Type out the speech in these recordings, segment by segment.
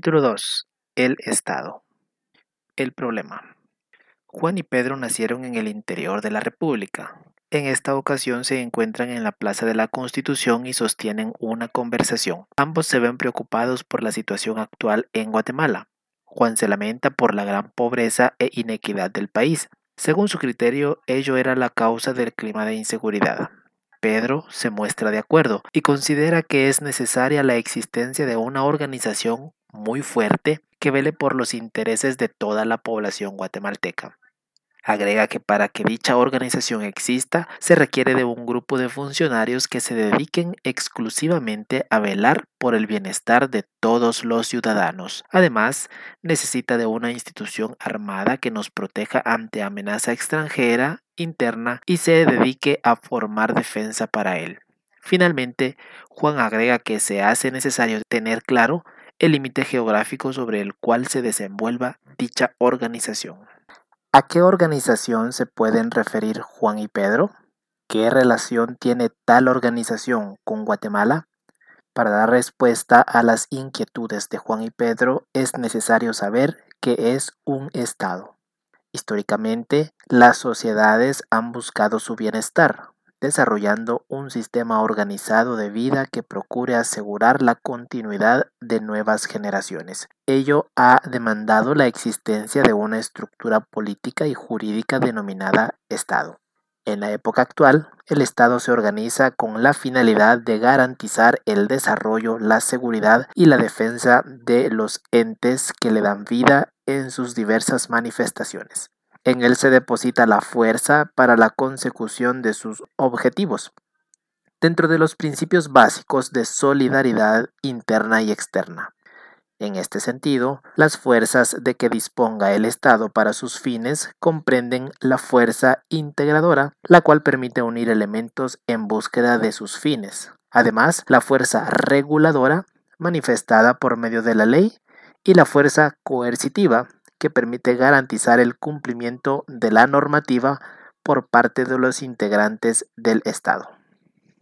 Capítulo 2. El Estado. El problema. Juan y Pedro nacieron en el interior de la República. En esta ocasión se encuentran en la Plaza de la Constitución y sostienen una conversación. Ambos se ven preocupados por la situación actual en Guatemala. Juan se lamenta por la gran pobreza e inequidad del país. Según su criterio, ello era la causa del clima de inseguridad. Pedro se muestra de acuerdo y considera que es necesaria la existencia de una organización muy fuerte que vele por los intereses de toda la población guatemalteca. Agrega que para que dicha organización exista se requiere de un grupo de funcionarios que se dediquen exclusivamente a velar por el bienestar de todos los ciudadanos. Además, necesita de una institución armada que nos proteja ante amenaza extranjera, interna y se dedique a formar defensa para él. Finalmente, Juan agrega que se hace necesario tener claro el límite geográfico sobre el cual se desenvuelva dicha organización. ¿A qué organización se pueden referir Juan y Pedro? ¿Qué relación tiene tal organización con Guatemala? Para dar respuesta a las inquietudes de Juan y Pedro es necesario saber qué es un Estado. Históricamente, las sociedades han buscado su bienestar, desarrollando un sistema organizado de vida que procure asegurar la continuidad de nuevas generaciones. Ello ha demandado la existencia de una estructura política y jurídica denominada Estado. En la época actual, el Estado se organiza con la finalidad de garantizar el desarrollo, la seguridad y la defensa de los entes que le dan vida en sus diversas manifestaciones. En él se deposita la fuerza para la consecución de sus objetivos, dentro de los principios básicos de solidaridad interna y externa. En este sentido, las fuerzas de que disponga el Estado para sus fines comprenden la fuerza integradora, la cual permite unir elementos en búsqueda de sus fines. Además, la fuerza reguladora, manifestada por medio de la ley, y la fuerza coercitiva, que permite garantizar el cumplimiento de la normativa por parte de los integrantes del Estado.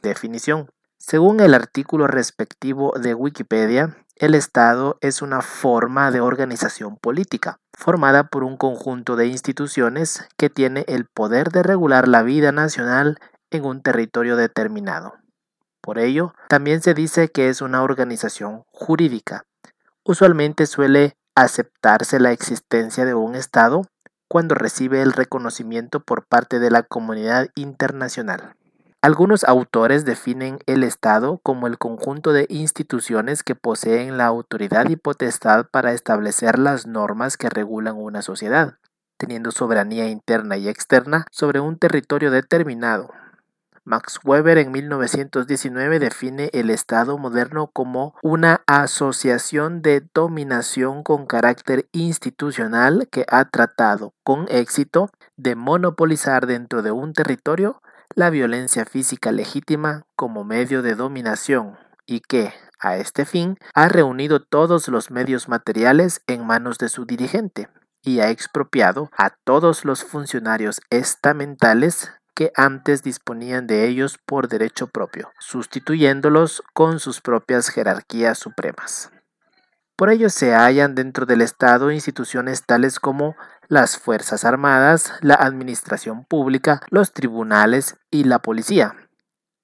Definición. Según el artículo respectivo de Wikipedia, el Estado es una forma de organización política, formada por un conjunto de instituciones que tiene el poder de regular la vida nacional en un territorio determinado. Por ello, también se dice que es una organización jurídica. Usualmente suele aceptarse la existencia de un Estado cuando recibe el reconocimiento por parte de la comunidad internacional. Algunos autores definen el Estado como el conjunto de instituciones que poseen la autoridad y potestad para establecer las normas que regulan una sociedad, teniendo soberanía interna y externa sobre un territorio determinado, Max Weber en 1919 define el Estado moderno como una asociación de dominación con carácter institucional que ha tratado con éxito de monopolizar dentro de un territorio la violencia física legítima como medio de dominación y que, a este fin, ha reunido todos los medios materiales en manos de su dirigente y ha expropiado a todos los funcionarios estamentales que antes disponían de ellos por derecho propio, sustituyéndolos con sus propias jerarquías supremas. Por ello se hallan dentro del Estado instituciones tales como las Fuerzas Armadas, la Administración Pública, los tribunales y la policía,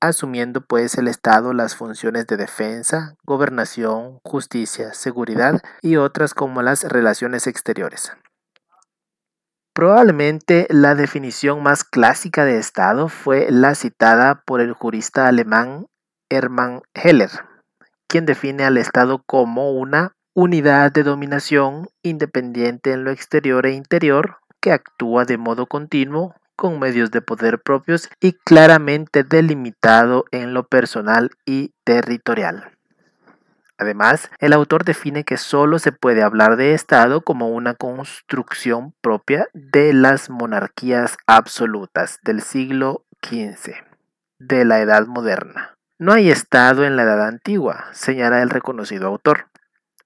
asumiendo pues el Estado las funciones de defensa, gobernación, justicia, seguridad y otras como las relaciones exteriores. Probablemente la definición más clásica de Estado fue la citada por el jurista alemán Hermann Heller, quien define al Estado como una unidad de dominación independiente en lo exterior e interior que actúa de modo continuo con medios de poder propios y claramente delimitado en lo personal y territorial. Además, el autor define que solo se puede hablar de Estado como una construcción propia de las monarquías absolutas del siglo XV, de la Edad Moderna. No hay Estado en la Edad Antigua, señala el reconocido autor.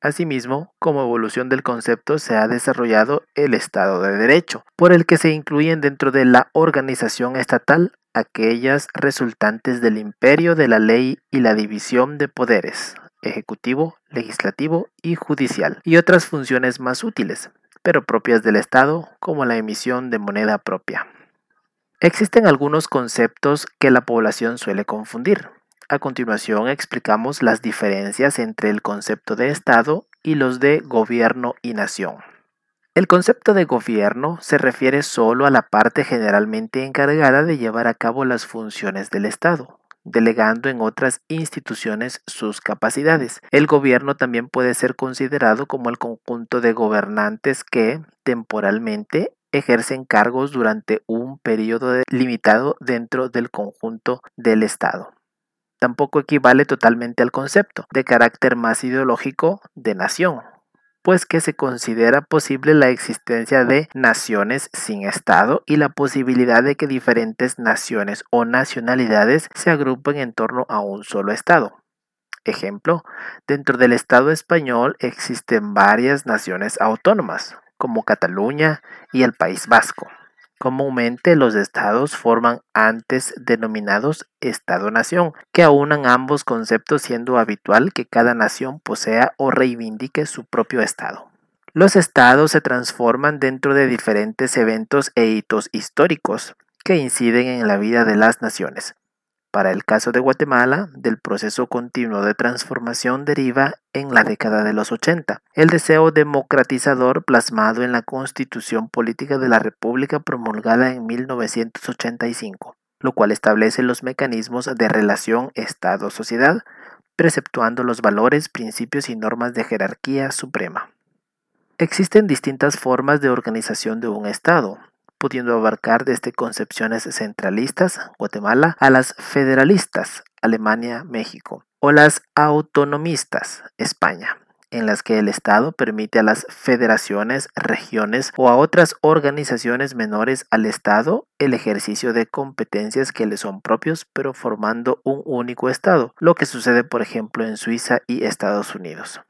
Asimismo, como evolución del concepto se ha desarrollado el Estado de Derecho, por el que se incluyen dentro de la organización estatal aquellas resultantes del imperio de la ley y la división de poderes, ejecutivo, legislativo y judicial, y otras funciones más útiles, pero propias del Estado, como la emisión de moneda propia. Existen algunos conceptos que la población suele confundir. A continuación explicamos las diferencias entre el concepto de Estado y los de gobierno y nación. El concepto de gobierno se refiere solo a la parte generalmente encargada de llevar a cabo las funciones del Estado, delegando en otras instituciones sus capacidades. El gobierno también puede ser considerado como el conjunto de gobernantes que, temporalmente, ejercen cargos durante un periodo limitado dentro del conjunto del Estado. Tampoco equivale totalmente al concepto de carácter más ideológico de nación, pues que se considera posible la existencia de naciones sin Estado y la posibilidad de que diferentes naciones o nacionalidades se agrupen en torno a un solo Estado. Ejemplo, dentro del Estado español existen varias naciones autónomas, como Cataluña y el País Vasco. Comúnmente los estados forman antes denominados Estado-nación, que aunan ambos conceptos siendo habitual que cada nación posea o reivindique su propio estado. Los estados se transforman dentro de diferentes eventos e hitos históricos que inciden en la vida de las naciones, para el caso de Guatemala, del proceso continuo de transformación deriva en la década de los 80, el deseo democratizador plasmado en la Constitución Política de la República promulgada en 1985, lo cual establece los mecanismos de relación Estado-sociedad, preceptuando los valores, principios y normas de jerarquía suprema. Existen distintas formas de organización de un Estado, pudiendo abarcar desde concepciones centralistas, Guatemala, a las federalistas, Alemania, México, o las autonomistas, España, en las que el Estado permite a las federaciones, regiones o a otras organizaciones menores al Estado el ejercicio de competencias que le son propios, pero formando un único Estado, lo que sucede por ejemplo en Suiza y Estados Unidos.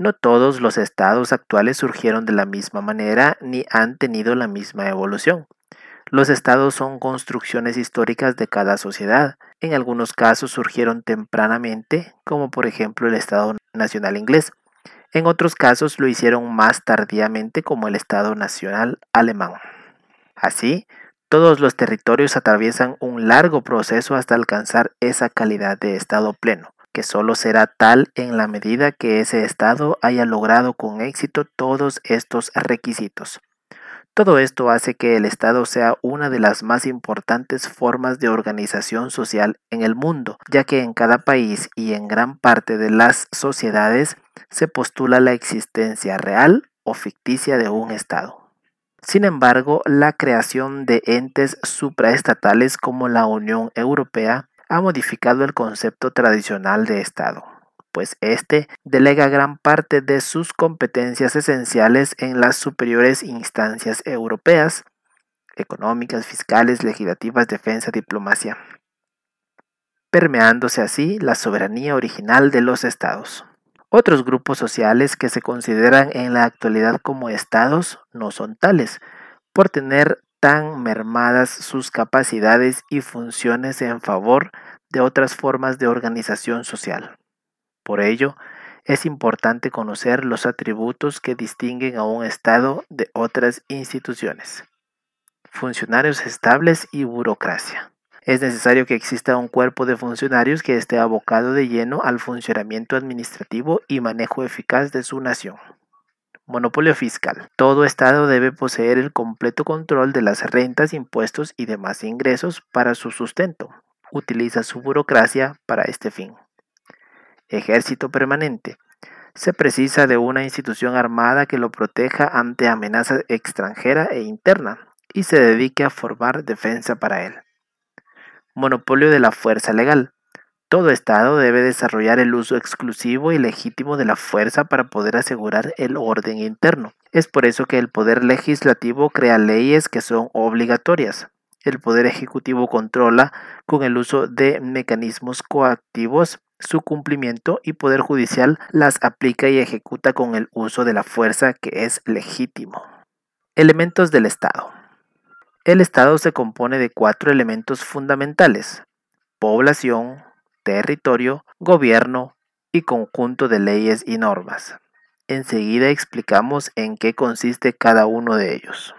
No todos los estados actuales surgieron de la misma manera ni han tenido la misma evolución. Los estados son construcciones históricas de cada sociedad. En algunos casos surgieron tempranamente, como por ejemplo el Estado Nacional inglés. En otros casos lo hicieron más tardíamente, como el Estado Nacional alemán. Así, todos los territorios atraviesan un largo proceso hasta alcanzar esa calidad de Estado pleno que solo será tal en la medida que ese Estado haya logrado con éxito todos estos requisitos. Todo esto hace que el Estado sea una de las más importantes formas de organización social en el mundo, ya que en cada país y en gran parte de las sociedades se postula la existencia real o ficticia de un Estado. Sin embargo, la creación de entes supraestatales como la Unión Europea ha modificado el concepto tradicional de Estado, pues éste delega gran parte de sus competencias esenciales en las superiores instancias europeas, económicas, fiscales, legislativas, defensa, diplomacia, permeándose así la soberanía original de los estados. Otros grupos sociales que se consideran en la actualidad como estados no son tales, por tener tan mermadas sus capacidades y funciones en favor de otras formas de organización social. Por ello, es importante conocer los atributos que distinguen a un Estado de otras instituciones. Funcionarios estables y burocracia. Es necesario que exista un cuerpo de funcionarios que esté abocado de lleno al funcionamiento administrativo y manejo eficaz de su nación. Monopolio fiscal. Todo Estado debe poseer el completo control de las rentas, impuestos y demás ingresos para su sustento. Utiliza su burocracia para este fin. Ejército permanente. Se precisa de una institución armada que lo proteja ante amenaza extranjera e interna y se dedique a formar defensa para él. Monopolio de la fuerza legal. Todo Estado debe desarrollar el uso exclusivo y legítimo de la fuerza para poder asegurar el orden interno. Es por eso que el Poder Legislativo crea leyes que son obligatorias. El Poder Ejecutivo controla con el uso de mecanismos coactivos su cumplimiento y Poder Judicial las aplica y ejecuta con el uso de la fuerza que es legítimo. Elementos del Estado. El Estado se compone de cuatro elementos fundamentales. Población, territorio, gobierno y conjunto de leyes y normas. Enseguida explicamos en qué consiste cada uno de ellos.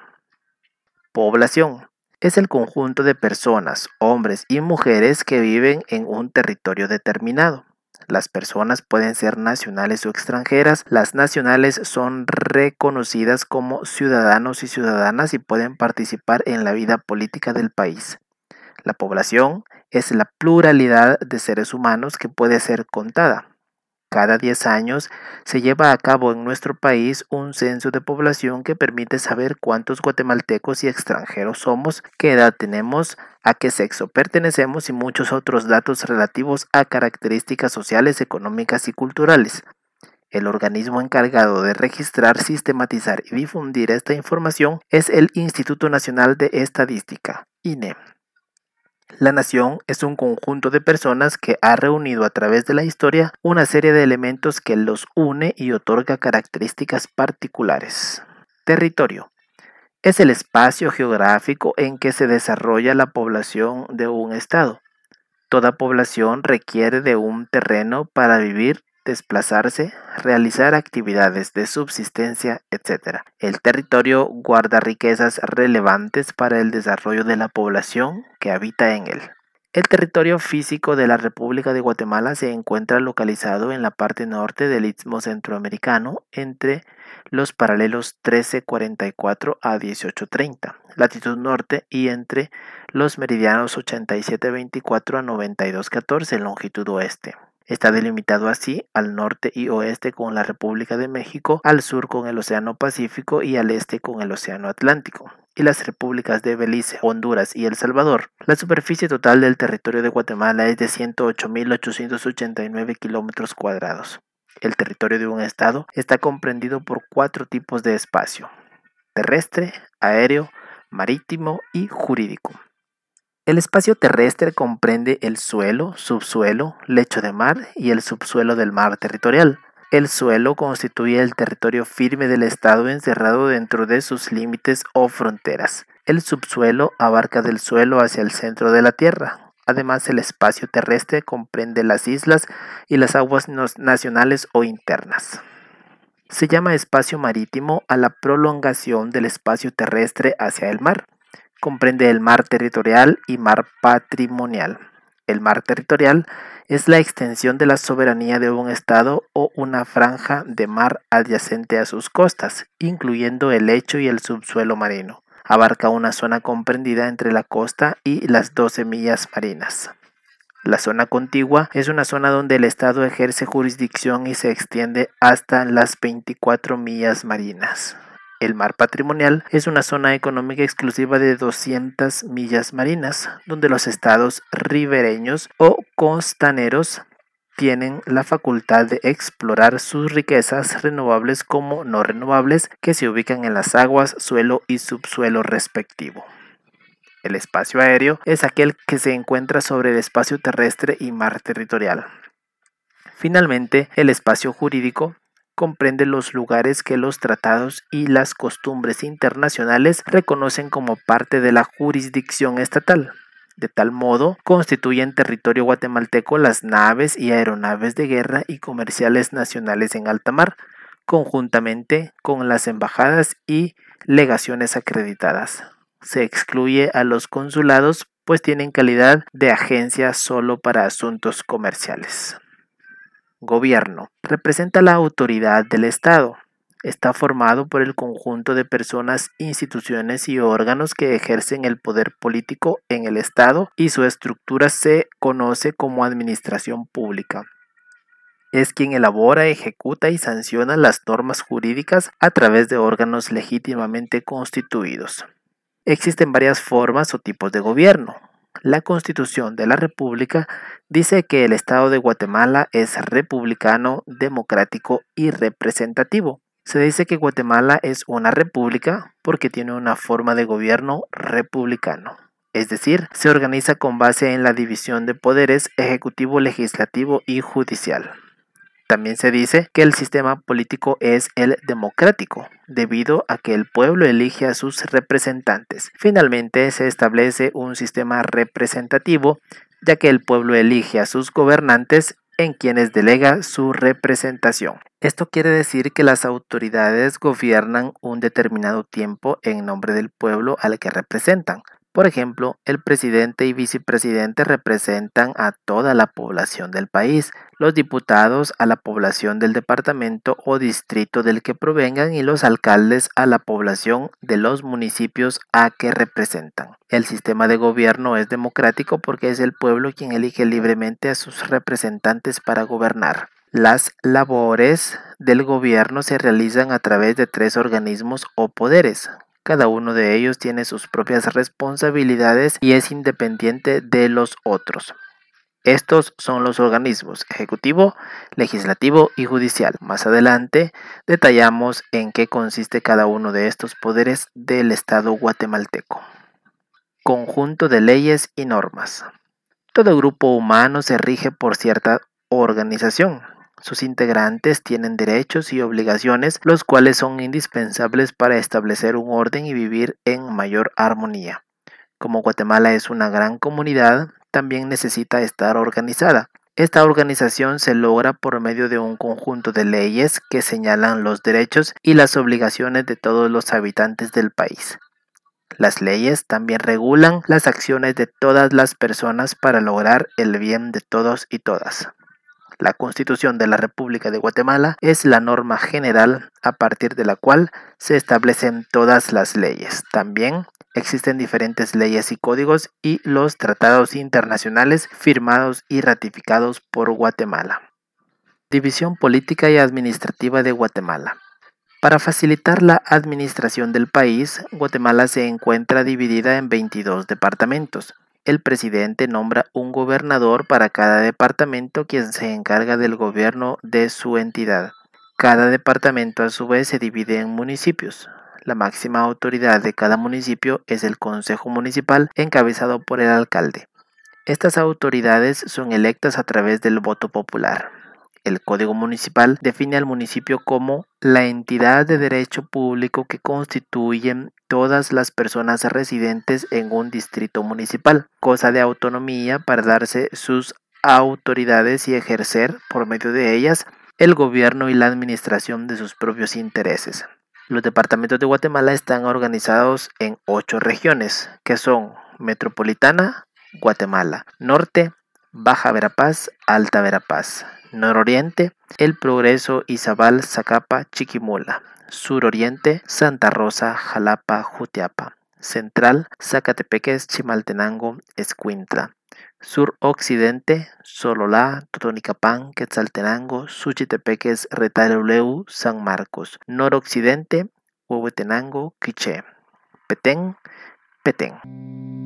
Población. Es el conjunto de personas, hombres y mujeres que viven en un territorio determinado. Las personas pueden ser nacionales o extranjeras. Las nacionales son reconocidas como ciudadanos y ciudadanas y pueden participar en la vida política del país. La población es la pluralidad de seres humanos que puede ser contada. Cada 10 años se lleva a cabo en nuestro país un censo de población que permite saber cuántos guatemaltecos y extranjeros somos, qué edad tenemos, a qué sexo pertenecemos y muchos otros datos relativos a características sociales, económicas y culturales. El organismo encargado de registrar, sistematizar y difundir esta información es el Instituto Nacional de Estadística, INE. La nación es un conjunto de personas que ha reunido a través de la historia una serie de elementos que los une y otorga características particulares. Territorio. Es el espacio geográfico en que se desarrolla la población de un estado. Toda población requiere de un terreno para vivir desplazarse, realizar actividades de subsistencia, etc. El territorio guarda riquezas relevantes para el desarrollo de la población que habita en él. El territorio físico de la República de Guatemala se encuentra localizado en la parte norte del Istmo Centroamericano entre los paralelos 1344 a 1830, latitud norte, y entre los meridianos 8724 a 9214, longitud oeste. Está delimitado así al norte y oeste con la República de México, al sur con el Océano Pacífico y al este con el Océano Atlántico, y las repúblicas de Belice, Honduras y El Salvador. La superficie total del territorio de Guatemala es de 108.889 kilómetros cuadrados. El territorio de un estado está comprendido por cuatro tipos de espacio, terrestre, aéreo, marítimo y jurídico. El espacio terrestre comprende el suelo, subsuelo, lecho de mar y el subsuelo del mar territorial. El suelo constituye el territorio firme del Estado encerrado dentro de sus límites o fronteras. El subsuelo abarca del suelo hacia el centro de la Tierra. Además, el espacio terrestre comprende las islas y las aguas nacionales o internas. Se llama espacio marítimo a la prolongación del espacio terrestre hacia el mar. Comprende el mar territorial y mar patrimonial. El mar territorial es la extensión de la soberanía de un estado o una franja de mar adyacente a sus costas, incluyendo el lecho y el subsuelo marino. Abarca una zona comprendida entre la costa y las 12 millas marinas. La zona contigua es una zona donde el Estado ejerce jurisdicción y se extiende hasta las 24 millas marinas. El mar patrimonial es una zona económica exclusiva de 200 millas marinas, donde los estados ribereños o costaneros tienen la facultad de explorar sus riquezas renovables como no renovables que se ubican en las aguas, suelo y subsuelo respectivo. El espacio aéreo es aquel que se encuentra sobre el espacio terrestre y mar territorial. Finalmente, el espacio jurídico comprende los lugares que los tratados y las costumbres internacionales reconocen como parte de la jurisdicción estatal. De tal modo, constituyen territorio guatemalteco las naves y aeronaves de guerra y comerciales nacionales en alta mar, conjuntamente con las embajadas y legaciones acreditadas. Se excluye a los consulados pues tienen calidad de agencia solo para asuntos comerciales. Gobierno. Representa la autoridad del Estado. Está formado por el conjunto de personas, instituciones y órganos que ejercen el poder político en el Estado y su estructura se conoce como administración pública. Es quien elabora, ejecuta y sanciona las normas jurídicas a través de órganos legítimamente constituidos. Existen varias formas o tipos de gobierno. La Constitución de la República dice que el Estado de Guatemala es republicano, democrático y representativo. Se dice que Guatemala es una república porque tiene una forma de gobierno republicano. Es decir, se organiza con base en la división de poderes ejecutivo, legislativo y judicial. También se dice que el sistema político es el democrático, debido a que el pueblo elige a sus representantes. Finalmente se establece un sistema representativo, ya que el pueblo elige a sus gobernantes en quienes delega su representación. Esto quiere decir que las autoridades gobiernan un determinado tiempo en nombre del pueblo al que representan. Por ejemplo, el presidente y vicepresidente representan a toda la población del país, los diputados a la población del departamento o distrito del que provengan y los alcaldes a la población de los municipios a que representan. El sistema de gobierno es democrático porque es el pueblo quien elige libremente a sus representantes para gobernar. Las labores del gobierno se realizan a través de tres organismos o poderes, cada uno de ellos tiene sus propias responsabilidades y es independiente de los otros. Estos son los organismos ejecutivo, legislativo y judicial. Más adelante detallamos en qué consiste cada uno de estos poderes del Estado guatemalteco. Conjunto de leyes y normas. Todo grupo humano se rige por cierta organización, sus integrantes tienen derechos y obligaciones, los cuales son indispensables para establecer un orden y vivir en mayor armonía. Como Guatemala es una gran comunidad, también necesita estar organizada. Esta organización se logra por medio de un conjunto de leyes que señalan los derechos y las obligaciones de todos los habitantes del país. Las leyes también regulan las acciones de todas las personas para lograr el bien de todos y todas. La Constitución de la República de Guatemala es la norma general a partir de la cual se establecen todas las leyes. También existen diferentes leyes y códigos y los tratados internacionales firmados y ratificados por Guatemala. División Política y Administrativa de Guatemala. Para facilitar la administración del país, Guatemala se encuentra dividida en 22 departamentos, el presidente nombra un gobernador para cada departamento quien se encarga del gobierno de su entidad. Cada departamento a su vez se divide en municipios. La máxima autoridad de cada municipio es el Consejo Municipal encabezado por el alcalde. Estas autoridades son electas a través del voto popular. El Código Municipal define al municipio como la entidad de derecho público que constituyen todas las personas residentes en un distrito municipal, cosa de autonomía para darse sus autoridades y ejercer, por medio de ellas, el gobierno y la administración de sus propios intereses. Los departamentos de Guatemala están organizados en ocho regiones, que son Metropolitana, Guatemala, Norte, Baja Verapaz, Alta Verapaz, Nororiente, El Progreso, Izabal, Zacapa, Chiquimula. Suroriente, Santa Rosa, Jalapa, Jutiapa. Central, Zacatepeques, Chimaltenango, Escuintla. Suroccidente, Sololá, Totonicapán, Quetzaltenango, Suchitepeques, Retaluleu, San Marcos. Noroccidente, Huehuetenango, Quiché. Petén, Petén.